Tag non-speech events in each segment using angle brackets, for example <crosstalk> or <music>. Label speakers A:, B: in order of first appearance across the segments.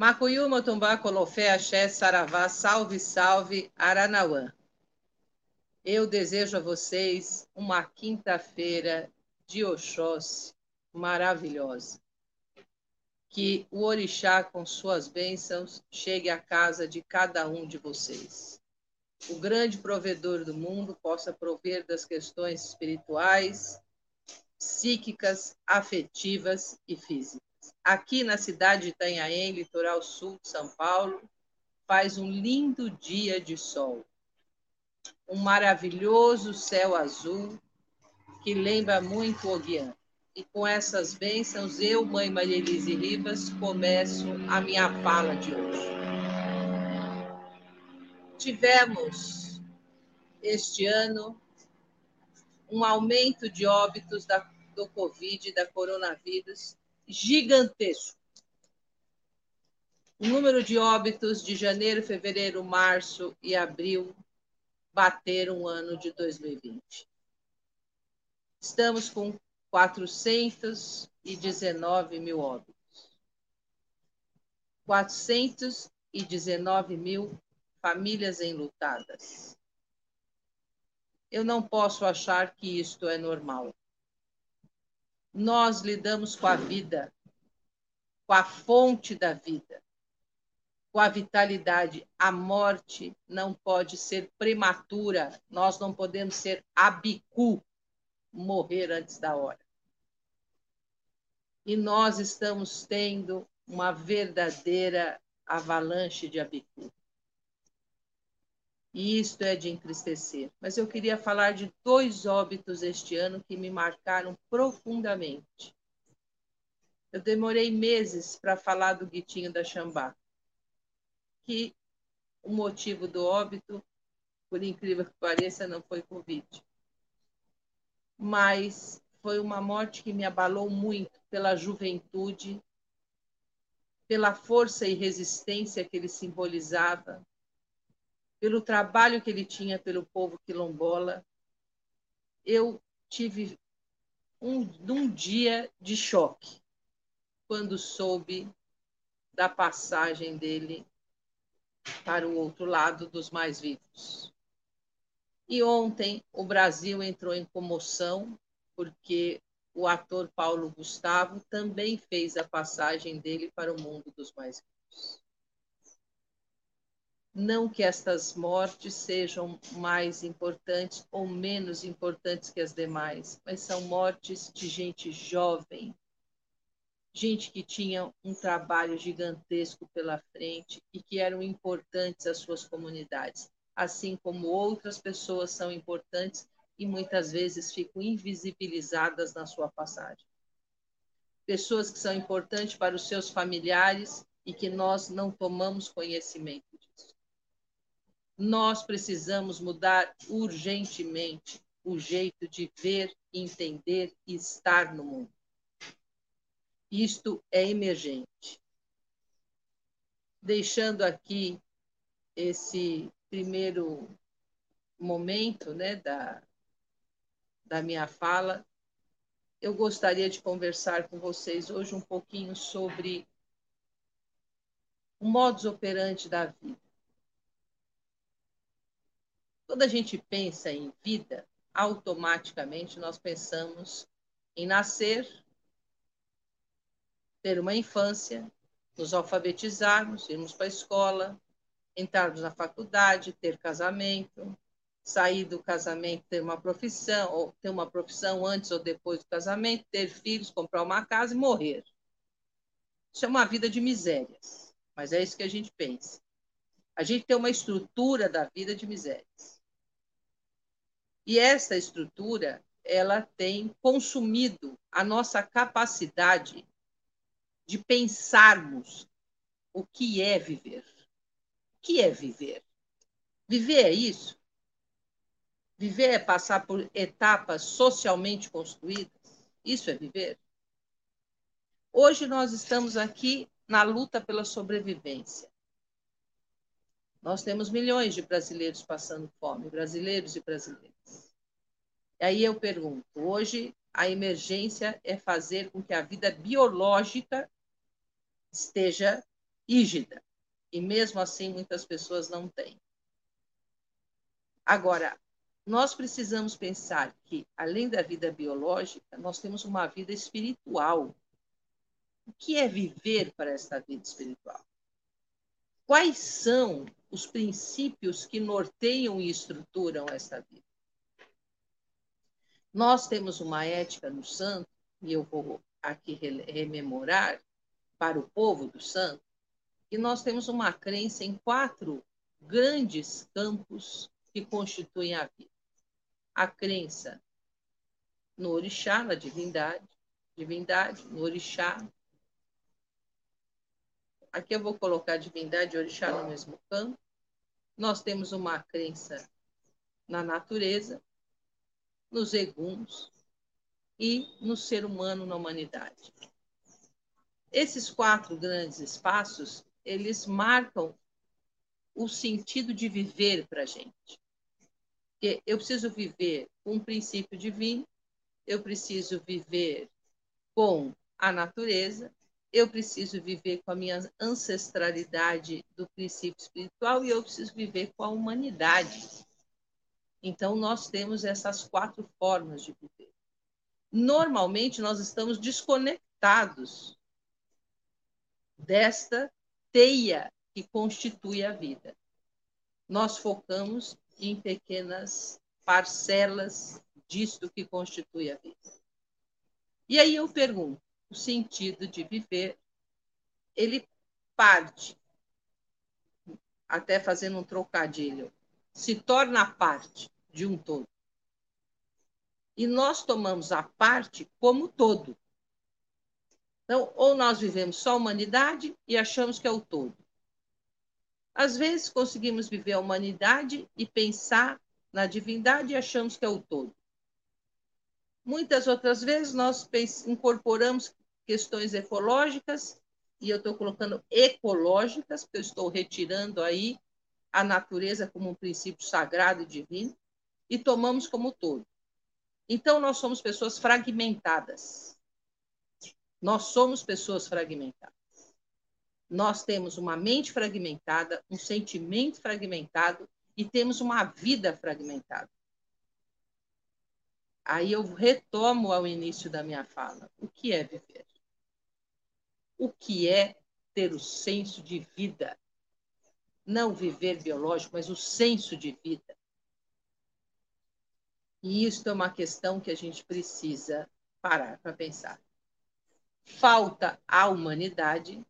A: Macuyuma, Tumbá, Colofé, Axé, Saravá, salve, salve, Aranauã. Eu desejo a vocês uma quinta-feira de Oxóssi maravilhosa. Que o orixá, com suas bênçãos, chegue à casa de cada um de vocês. O grande provedor do mundo possa prover das questões espirituais, psíquicas, afetivas e físicas aqui na cidade de Itanhaém, litoral sul de São Paulo, faz um lindo dia de sol. Um maravilhoso céu azul que lembra muito o Guian. E com essas bênçãos, eu, mãe Maria Elise Ribas, começo a minha fala de hoje. Tivemos este ano um aumento de óbitos da, do Covid, da coronavírus, gigantesco. O número de óbitos de janeiro, fevereiro, março e abril bateram o ano de 2020. Estamos com 419 mil óbitos. 419 mil famílias enlutadas. Eu não posso achar que isto é normal nós lidamos com a vida, com a fonte da vida, com a vitalidade. A morte não pode ser prematura, nós não podemos ser abicu, morrer antes da hora. E nós estamos tendo uma verdadeira avalanche de abicu. E isto é de entristecer. Mas eu queria falar de dois óbitos este ano que me marcaram profundamente. Eu demorei meses para falar do Guitinho da Xambá, que o motivo do óbito, por incrível que pareça, não foi Covid. Mas foi uma morte que me abalou muito pela juventude, pela força e resistência que ele simbolizava, pelo trabalho que ele tinha pelo povo quilombola, eu tive um, um dia de choque quando soube da passagem dele para o outro lado dos mais vivos. E ontem o Brasil entrou em comoção porque o ator Paulo Gustavo também fez a passagem dele para o mundo dos mais vivos. Não que estas mortes sejam mais importantes ou menos importantes que as demais, mas são mortes de gente jovem, gente que tinha um trabalho gigantesco pela frente e que eram importantes às suas comunidades, assim como outras pessoas são importantes e muitas vezes ficam invisibilizadas na sua passagem. Pessoas que são importantes para os seus familiares e que nós não tomamos conhecimento nós precisamos mudar urgentemente o jeito de ver, entender e estar no mundo. Isto é emergente. Deixando aqui esse primeiro momento né, da, da minha fala, eu gostaria de conversar com vocês hoje um pouquinho sobre o modus operandi da vida. Quando a gente pensa em vida, automaticamente nós pensamos em nascer, ter uma infância, nos alfabetizarmos, irmos para a escola, entrarmos na faculdade, ter casamento, sair do casamento, ter uma profissão, ou ter uma profissão antes ou depois do casamento, ter filhos, comprar uma casa e morrer. Isso é uma vida de misérias, mas é isso que a gente pensa. A gente tem uma estrutura da vida de misérias. E essa estrutura, ela tem consumido a nossa capacidade de pensarmos o que é viver. O que é viver? Viver é isso? Viver é passar por etapas socialmente construídas? Isso é viver? Hoje nós estamos aqui na luta pela sobrevivência. Nós temos milhões de brasileiros passando fome, brasileiros e brasileiras. E aí eu pergunto: hoje a emergência é fazer com que a vida biológica esteja rígida. E mesmo assim, muitas pessoas não têm. Agora, nós precisamos pensar que, além da vida biológica, nós temos uma vida espiritual. O que é viver para esta vida espiritual? Quais são os princípios que norteiam e estruturam esta vida? Nós temos uma ética no santo, e eu vou aqui rememorar para o povo do santo, que nós temos uma crença em quatro grandes campos que constituem a vida. A crença no orixá, na divindade, divindade, no orixá. Aqui eu vou colocar divindade e orixá no mesmo campo. Nós temos uma crença na natureza, nos eguns e no ser humano na humanidade. Esses quatro grandes espaços, eles marcam o sentido de viver para a gente. Porque eu preciso viver com um princípio divino, eu preciso viver com a natureza, eu preciso viver com a minha ancestralidade do princípio espiritual e eu preciso viver com a humanidade. Então, nós temos essas quatro formas de viver. Normalmente, nós estamos desconectados desta teia que constitui a vida. Nós focamos em pequenas parcelas disto que constitui a vida. E aí eu pergunto, o sentido de viver, ele parte, até fazendo um trocadilho, se torna parte de um todo. E nós tomamos a parte como todo. Então, ou nós vivemos só a humanidade e achamos que é o todo, às vezes conseguimos viver a humanidade e pensar na divindade e achamos que é o todo. Muitas outras vezes nós incorporamos questões ecológicas, e eu estou colocando ecológicas, porque eu estou retirando aí a natureza como um princípio sagrado e divino, e tomamos como todo. Então, nós somos pessoas fragmentadas. Nós somos pessoas fragmentadas nós temos uma mente fragmentada, um sentimento fragmentado e temos uma vida fragmentada. Aí eu retomo ao início da minha fala. O que é viver? O que é ter o senso de vida? Não viver biológico, mas o senso de vida. E isso é uma questão que a gente precisa parar para pensar. Falta à humanidade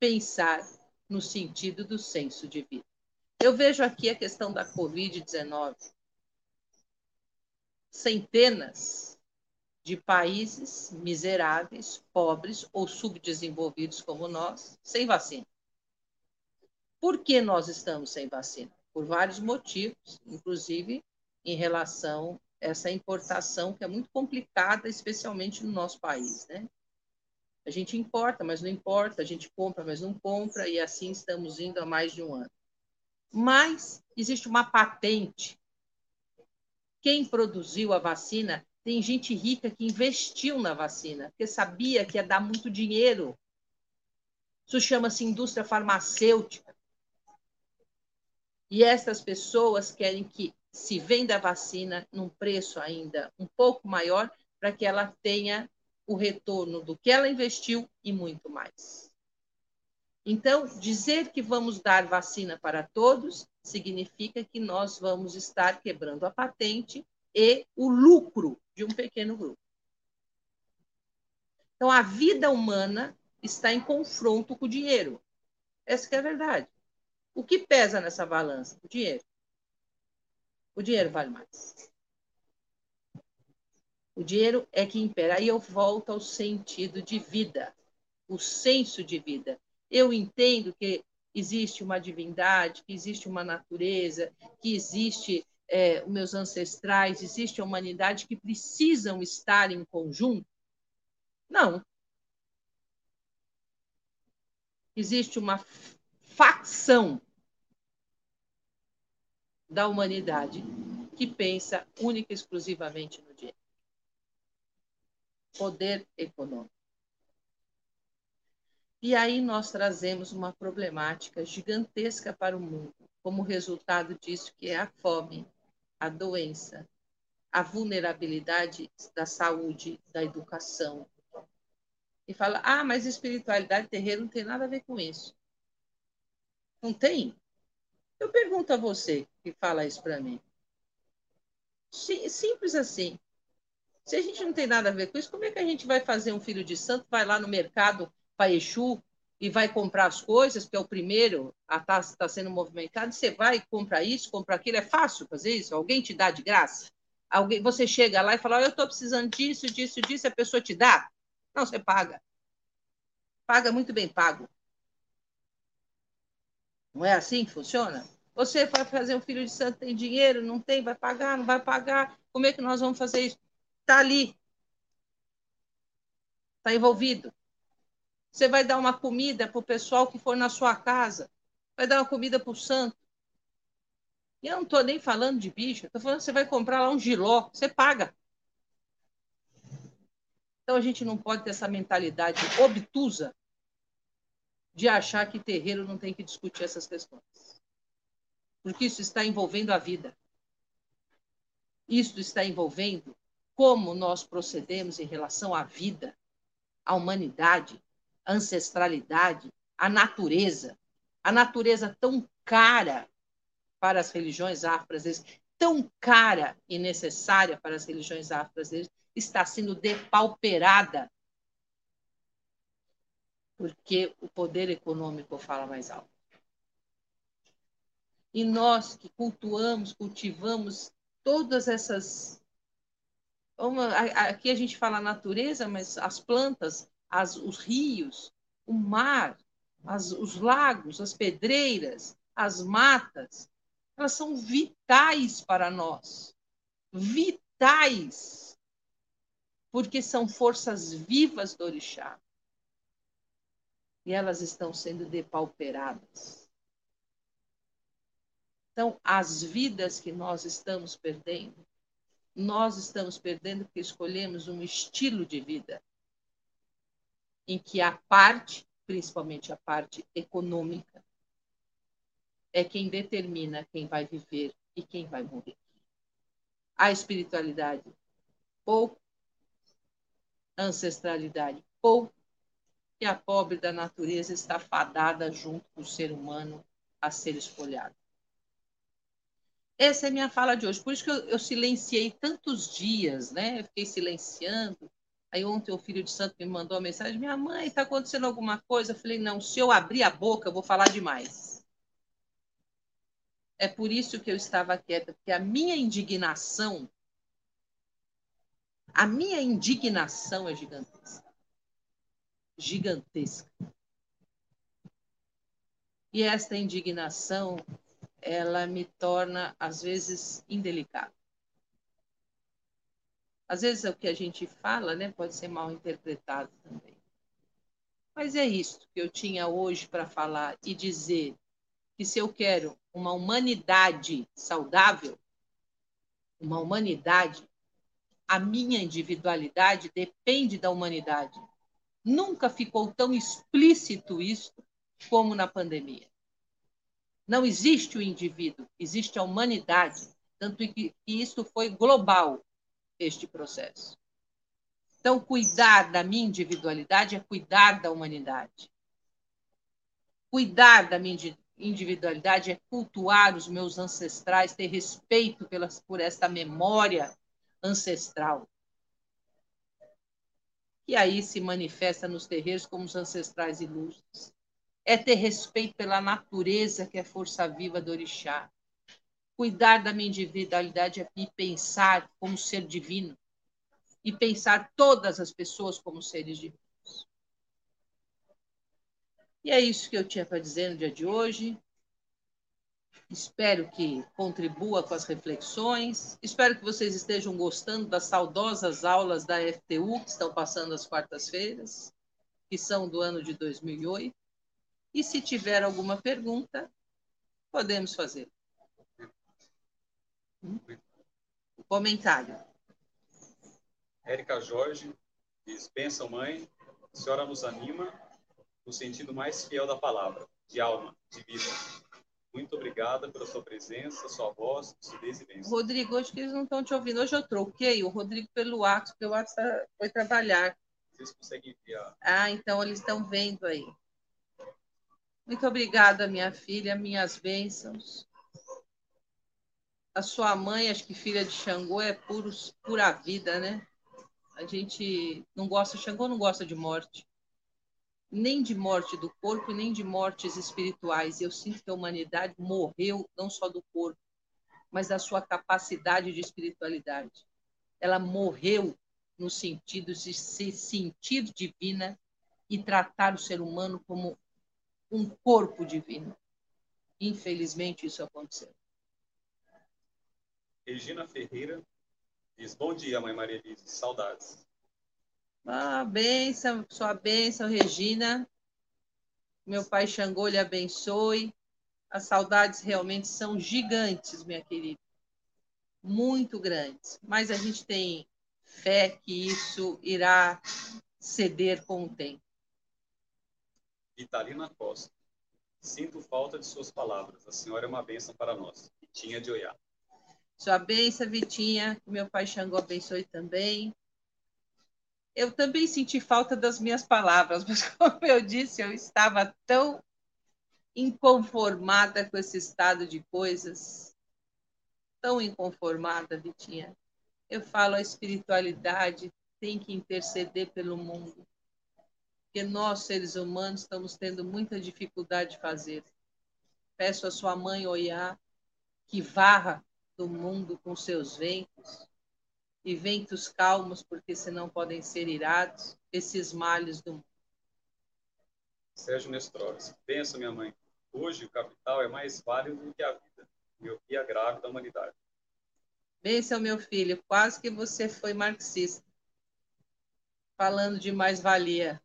A: pensar no sentido do senso de vida. Eu vejo aqui a questão da Covid-19. Centenas de países miseráveis, pobres ou subdesenvolvidos como nós, sem vacina. Por que nós estamos sem vacina? Por vários motivos, inclusive em relação a essa importação que é muito complicada, especialmente no nosso país, né? A gente importa, mas não importa, a gente compra, mas não compra, e assim estamos indo há mais de um ano. Mas existe uma patente. Quem produziu a vacina, tem gente rica que investiu na vacina, porque sabia que ia dar muito dinheiro. Isso chama-se indústria farmacêutica. E essas pessoas querem que se venda a vacina num preço ainda um pouco maior, para que ela tenha o retorno do que ela investiu e muito mais. Então, dizer que vamos dar vacina para todos significa que nós vamos estar quebrando a patente e o lucro de um pequeno grupo. Então, a vida humana está em confronto com o dinheiro. Essa é a verdade. O que pesa nessa balança? O dinheiro. O dinheiro vale mais. O dinheiro é que impera. Aí eu volto ao sentido de vida, o senso de vida. Eu entendo que existe uma divindade, que existe uma natureza, que existe é, os meus ancestrais, existe a humanidade que precisam estar em conjunto? Não. Existe uma facção da humanidade que pensa única e exclusivamente no dinheiro poder econômico. E aí nós trazemos uma problemática gigantesca para o mundo, como resultado disso que é a fome, a doença, a vulnerabilidade da saúde, da educação. E fala: "Ah, mas espiritualidade terreiro não tem nada a ver com isso". Não tem? Eu pergunto a você que fala isso para mim. Simples assim. Se a gente não tem nada a ver com isso, como é que a gente vai fazer um filho de santo, vai lá no mercado para Exu e vai comprar as coisas, que é o primeiro a estar tá, tá sendo movimentado, você vai comprar isso, comprar aquilo, é fácil fazer isso? Alguém te dá de graça? Alguém, você chega lá e fala, oh, eu estou precisando disso, disso, disso, a pessoa te dá? Não, você paga. Paga muito bem pago. Não é assim que funciona? Você vai fazer um filho de santo, tem dinheiro, não tem, vai pagar, não vai pagar. Como é que nós vamos fazer isso? Está ali. Está envolvido. Você vai dar uma comida para o pessoal que for na sua casa. Vai dar uma comida para o santo. E eu não estou nem falando de bicho. Estou falando que você vai comprar lá um giló. Você paga. Então a gente não pode ter essa mentalidade obtusa de achar que terreiro não tem que discutir essas questões. Porque isso está envolvendo a vida. Isso está envolvendo como nós procedemos em relação à vida, à humanidade, ancestralidade, à natureza. A natureza tão cara para as religiões afro tão cara e necessária para as religiões afro está sendo depauperada porque o poder econômico fala mais alto. E nós que cultuamos, cultivamos todas essas aqui a gente fala natureza, mas as plantas, as, os rios, o mar, as, os lagos, as pedreiras, as matas, elas são vitais para nós. Vitais. Porque são forças vivas do orixá. E elas estão sendo depauperadas. Então, as vidas que nós estamos perdendo nós estamos perdendo porque escolhemos um estilo de vida em que a parte, principalmente a parte econômica, é quem determina quem vai viver e quem vai morrer. A espiritualidade, pouco. Ancestralidade, pouco. E a pobre da natureza está fadada junto com o ser humano a ser espolhado. Essa é a minha fala de hoje. Por isso que eu, eu silenciei tantos dias, né? Eu fiquei silenciando. Aí ontem o filho de santo me mandou uma mensagem: Minha mãe, está acontecendo alguma coisa? Eu falei: Não, se eu abrir a boca, eu vou falar demais. É por isso que eu estava quieta, porque a minha indignação, a minha indignação é gigantesca. Gigantesca. E esta indignação ela me torna, às vezes, indelicada. Às vezes o que a gente fala né, pode ser mal interpretado também. Mas é isso que eu tinha hoje para falar e dizer que se eu quero uma humanidade saudável, uma humanidade, a minha individualidade depende da humanidade. Nunca ficou tão explícito isso como na pandemia. Não existe o indivíduo, existe a humanidade. Tanto que isso foi global, este processo. Então, cuidar da minha individualidade é cuidar da humanidade. Cuidar da minha individualidade é cultuar os meus ancestrais, ter respeito pelas, por esta memória ancestral. E aí se manifesta nos terreiros como os ancestrais ilustres é ter respeito pela natureza, que é força viva do orixá. Cuidar da minha individualidade me pensar como ser divino e pensar todas as pessoas como seres divinos. E é isso que eu tinha para dizer no dia de hoje. Espero que contribua com as reflexões. Espero que vocês estejam gostando das saudosas aulas da FTU que estão passando às quartas-feiras, que são do ano de 2008. E se tiver alguma pergunta, podemos fazer. Comentário.
B: Érica Jorge diz: Benção, mãe, a senhora nos anima, no sentido mais fiel da palavra, de alma, de vida. Muito obrigada pela sua presença, sua voz, lucidez e bênção.
A: Rodrigo, hoje que eles não estão te ouvindo. Hoje eu troquei o Rodrigo pelo Atos, porque o Atos tá, foi trabalhar.
B: Vocês conseguem a...
A: Ah, então eles estão vendo aí. Muito obrigada, minha filha, minhas bênçãos. A sua mãe, acho que filha de Xangô, é puro, pura vida, né? A gente não gosta, Xangô não gosta de morte nem de morte do corpo, nem de mortes espirituais. Eu sinto que a humanidade morreu não só do corpo, mas da sua capacidade de espiritualidade. Ela morreu no sentido de se sentir divina e tratar o ser humano como um corpo divino. Infelizmente, isso aconteceu.
B: Regina Ferreira diz: Bom dia, Mãe Maria Elise, saudades.
A: Ah, bênção, sua bênção, Regina. Meu pai Xangô lhe abençoe. As saudades realmente são gigantes, minha querida. Muito grandes. Mas a gente tem fé que isso irá ceder com o tempo.
B: Vitalina Costa. Sinto falta de suas palavras. A senhora é uma bênção para nós. Vitinha de Oiá.
A: Sua bênção, Vitinha. Que meu pai Xangô abençoe também eu também senti falta das minhas palavras, <laughs> mas como eu disse, eu estava tão inconformada com esse estado de coisas, tão inconformada, Vitinha. Eu falo, a espiritualidade tem que interceder pelo mundo, porque nós, seres humanos, estamos tendo muita dificuldade de fazer. Peço à sua mãe Oiá que varra do mundo com seus ventos, e ventos calmos, porque senão podem ser irados, esses males do mundo.
B: Sérgio Nestores, pensa, minha mãe, hoje o capital é mais válido do que a vida, miopia grave da humanidade.
A: Benção, meu filho, quase que você foi marxista, falando de mais-valia.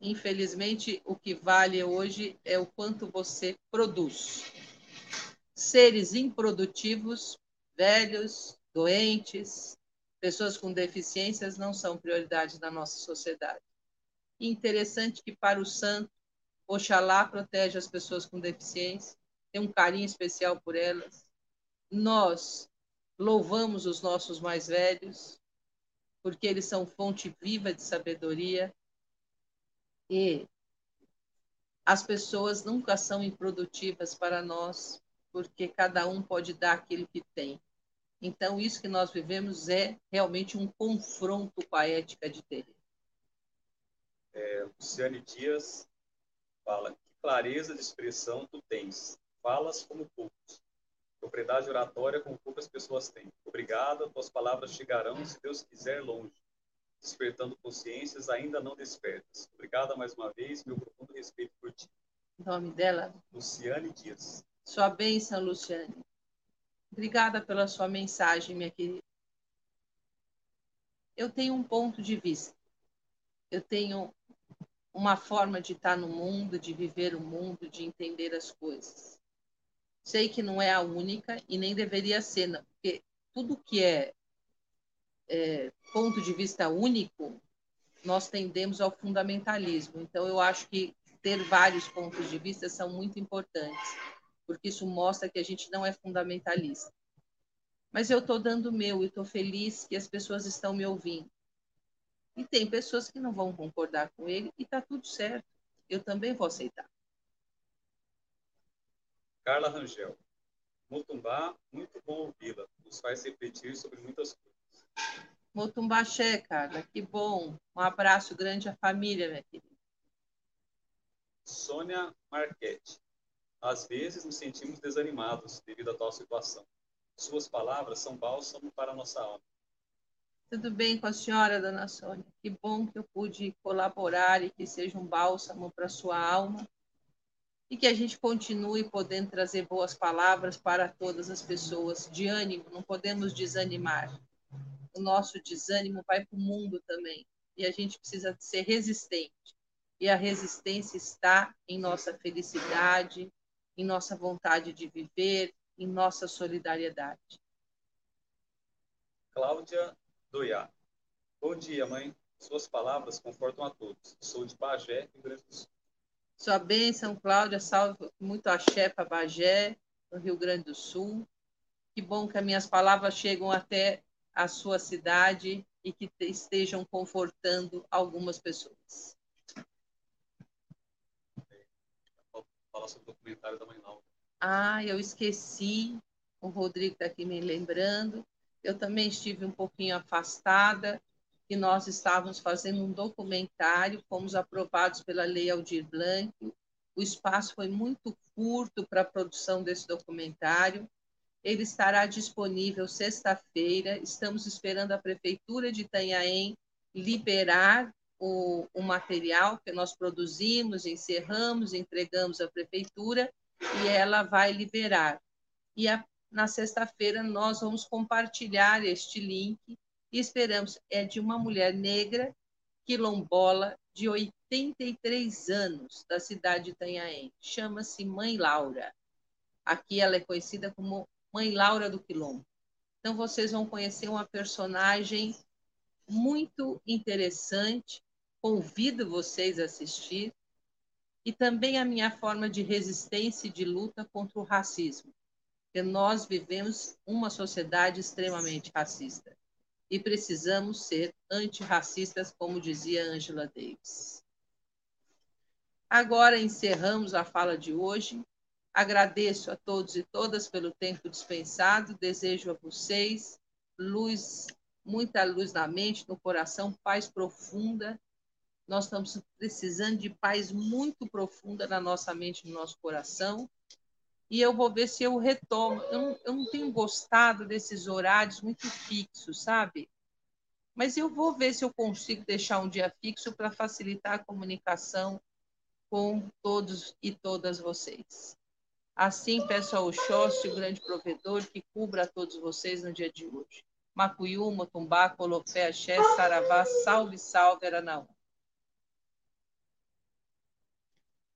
A: Infelizmente, o que vale hoje é o quanto você produz. Seres improdutivos, velhos, doentes, pessoas com deficiências não são prioridade na nossa sociedade. interessante que para o santo, Oxalá protege as pessoas com deficiência, tem um carinho especial por elas. Nós louvamos os nossos mais velhos, porque eles são fonte viva de sabedoria e as pessoas nunca são improdutivas para nós, porque cada um pode dar aquilo que tem. Então, isso que nós vivemos é realmente um confronto com a ética de terreno.
B: É, Luciane Dias fala: que clareza de expressão tu tens. Falas como poucos. Propriedade oratória como poucas pessoas têm. Obrigada, tuas palavras chegarão, se Deus quiser, longe. Despertando consciências ainda não despertas. Obrigada mais uma vez, meu profundo respeito por ti.
A: O nome dela?
B: Luciane Dias.
A: Sua bênção, Luciane. Obrigada pela sua mensagem, minha querida. Eu tenho um ponto de vista. Eu tenho uma forma de estar no mundo, de viver o mundo, de entender as coisas. Sei que não é a única e nem deveria ser, não, porque tudo que é, é ponto de vista único, nós tendemos ao fundamentalismo. Então, eu acho que ter vários pontos de vista são muito importantes porque isso mostra que a gente não é fundamentalista. Mas eu estou dando o meu e estou feliz que as pessoas estão me ouvindo. E tem pessoas que não vão concordar com ele e está tudo certo. Eu também vou aceitar.
B: Carla Rangel. Motumbá, muito bom ouvi-la. Nos faz refletir sobre muitas coisas.
A: Motumbaxé, Carla, que bom. Um abraço grande à família, minha querida.
B: Sônia Marchetti. Às vezes nos sentimos desanimados devido à tal situação. Suas palavras são bálsamo para a nossa alma.
A: Tudo bem com a senhora, dona Sônia? Que bom que eu pude colaborar e que seja um bálsamo para sua alma e que a gente continue podendo trazer boas palavras para todas as pessoas, de ânimo, não podemos desanimar. O nosso desânimo vai para o mundo também e a gente precisa ser resistente. E a resistência está em nossa felicidade, em nossa vontade de viver, em nossa solidariedade.
B: Cláudia Doiá. Bom dia, mãe. Suas palavras confortam a todos. Sou de Bagé, Rio Grande do Sul.
A: Sua bênção, Cláudia, salve muito axé para Bagé, no Rio Grande do Sul. Que bom que as minhas palavras chegam até a sua cidade e que estejam confortando algumas pessoas.
B: Falar sobre o documentário da Laura.
A: Ah, eu esqueci. O Rodrigo está aqui me lembrando. Eu também estive um pouquinho afastada, que nós estávamos fazendo um documentário, fomos aprovados pela Lei Aldir Blanc. O espaço foi muito curto para a produção desse documentário. Ele estará disponível sexta-feira. Estamos esperando a Prefeitura de Itanhaém liberar o, o material que nós produzimos, encerramos, entregamos à Prefeitura e ela vai liberar. E a, na sexta-feira nós vamos compartilhar este link e esperamos. É de uma mulher negra, quilombola, de 83 anos, da cidade de Itanhaém. Chama-se Mãe Laura. Aqui ela é conhecida como Mãe Laura do Quilombo. Então vocês vão conhecer uma personagem muito interessante. Convido vocês a assistir. E também a minha forma de resistência e de luta contra o racismo. Porque nós vivemos uma sociedade extremamente racista e precisamos ser antirracistas, como dizia Angela Davis. Agora encerramos a fala de hoje. Agradeço a todos e todas pelo tempo dispensado. Desejo a vocês luz, muita luz na mente, no coração, paz profunda. Nós estamos precisando de paz muito profunda na nossa mente, no nosso coração. E eu vou ver se eu retomo. Eu não, eu não tenho gostado desses horários muito fixos, sabe? Mas eu vou ver se eu consigo deixar um dia fixo para facilitar a comunicação com todos e todas vocês. Assim, peço ao Oxóssi, o grande provedor, que cubra a todos vocês no dia de hoje. Macuiú, Motumbá, Colofé, Axé, Saravá, salve, salve, Aranaú.